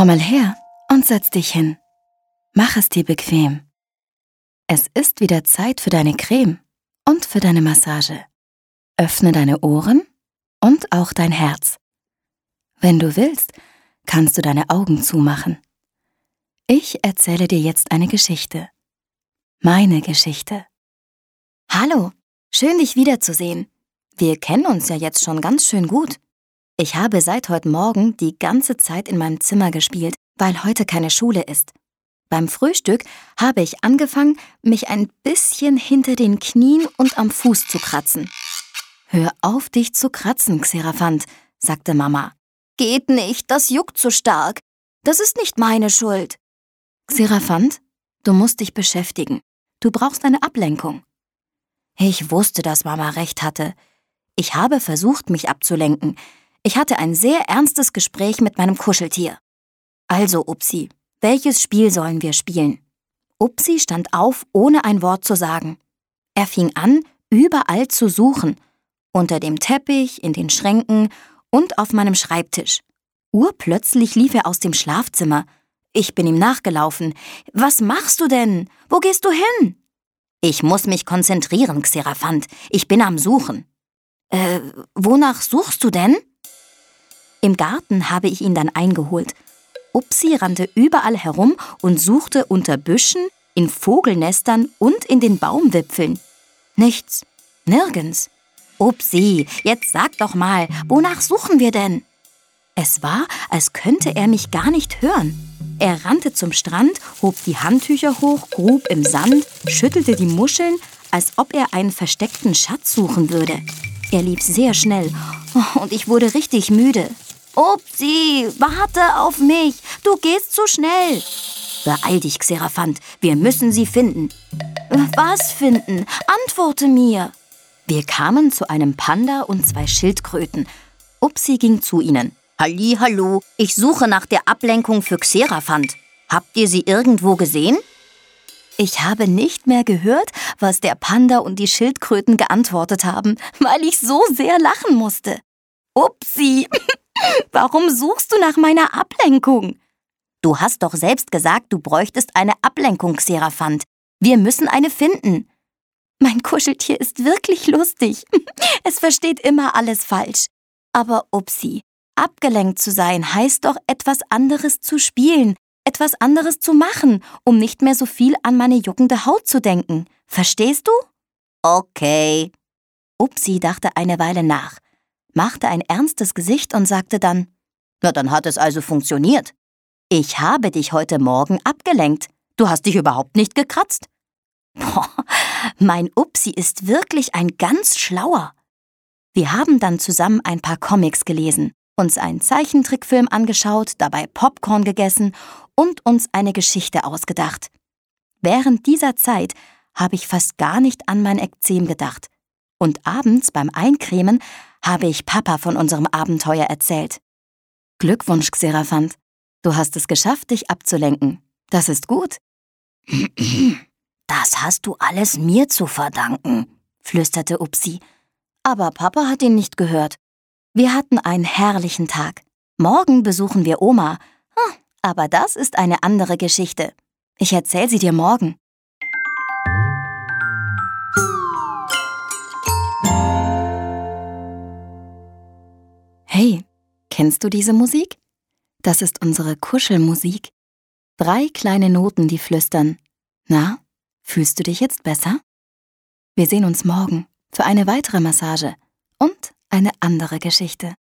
Komm mal her und setz dich hin. Mach es dir bequem. Es ist wieder Zeit für deine Creme und für deine Massage. Öffne deine Ohren und auch dein Herz. Wenn du willst, kannst du deine Augen zumachen. Ich erzähle dir jetzt eine Geschichte. Meine Geschichte. Hallo, schön dich wiederzusehen. Wir kennen uns ja jetzt schon ganz schön gut. Ich habe seit heute Morgen die ganze Zeit in meinem Zimmer gespielt, weil heute keine Schule ist. Beim Frühstück habe ich angefangen, mich ein bisschen hinter den Knien und am Fuß zu kratzen. Hör auf, dich zu kratzen, Xeraphant, sagte Mama. Geht nicht, das juckt zu stark. Das ist nicht meine Schuld. Xeraphant, du musst dich beschäftigen. Du brauchst eine Ablenkung. Ich wusste, dass Mama recht hatte. Ich habe versucht, mich abzulenken. Ich hatte ein sehr ernstes Gespräch mit meinem Kuscheltier. Also, Upsi, welches Spiel sollen wir spielen? Upsi stand auf, ohne ein Wort zu sagen. Er fing an, überall zu suchen. Unter dem Teppich, in den Schränken und auf meinem Schreibtisch. Urplötzlich lief er aus dem Schlafzimmer. Ich bin ihm nachgelaufen. Was machst du denn? Wo gehst du hin? Ich muss mich konzentrieren, Xeraphant. Ich bin am Suchen. Äh, wonach suchst du denn? Im Garten habe ich ihn dann eingeholt Upsi rannte überall herum und suchte unter Büschen, in Vogelnestern und in den Baumwipfeln. Nichts, nirgends. Upsi, jetzt sag doch mal, wonach suchen wir denn? Es war, als könnte er mich gar nicht hören. Er rannte zum Strand, hob die Handtücher hoch, grub im Sand, schüttelte die Muscheln, als ob er einen versteckten Schatz suchen würde. Er lief sehr schnell und ich wurde richtig müde. Upsi, warte auf mich. Du gehst zu schnell. Beeil dich, Xeraphant. Wir müssen sie finden. Was finden? Antworte mir. Wir kamen zu einem Panda und zwei Schildkröten. Upsi ging zu ihnen. Halli, hallo. Ich suche nach der Ablenkung für Xeraphant. Habt ihr sie irgendwo gesehen? Ich habe nicht mehr gehört, was der Panda und die Schildkröten geantwortet haben, weil ich so sehr lachen musste. Upsi, Warum suchst du nach meiner Ablenkung? Du hast doch selbst gesagt, du bräuchtest eine Ablenkung, Xeraphant. Wir müssen eine finden. Mein Kuscheltier ist wirklich lustig. Es versteht immer alles falsch. Aber Upsi, abgelenkt zu sein heißt doch etwas anderes zu spielen, etwas anderes zu machen, um nicht mehr so viel an meine juckende Haut zu denken. Verstehst du? Okay. Upsi dachte eine Weile nach machte ein ernstes Gesicht und sagte dann, Na, dann hat es also funktioniert. Ich habe dich heute Morgen abgelenkt. Du hast dich überhaupt nicht gekratzt. Boah, mein Upsi ist wirklich ein ganz schlauer. Wir haben dann zusammen ein paar Comics gelesen, uns einen Zeichentrickfilm angeschaut, dabei Popcorn gegessen und uns eine Geschichte ausgedacht. Während dieser Zeit habe ich fast gar nicht an mein Ekzem gedacht. Und abends beim Eincremen habe ich Papa von unserem Abenteuer erzählt. Glückwunsch, Xeraphant. Du hast es geschafft, dich abzulenken. Das ist gut. Das hast du alles mir zu verdanken, flüsterte Upsi. Aber Papa hat ihn nicht gehört. Wir hatten einen herrlichen Tag. Morgen besuchen wir Oma. Hm, aber das ist eine andere Geschichte. Ich erzähl sie dir morgen. Hey, kennst du diese Musik? Das ist unsere Kuschelmusik. Drei kleine Noten, die flüstern. Na, fühlst du dich jetzt besser? Wir sehen uns morgen für eine weitere Massage und eine andere Geschichte.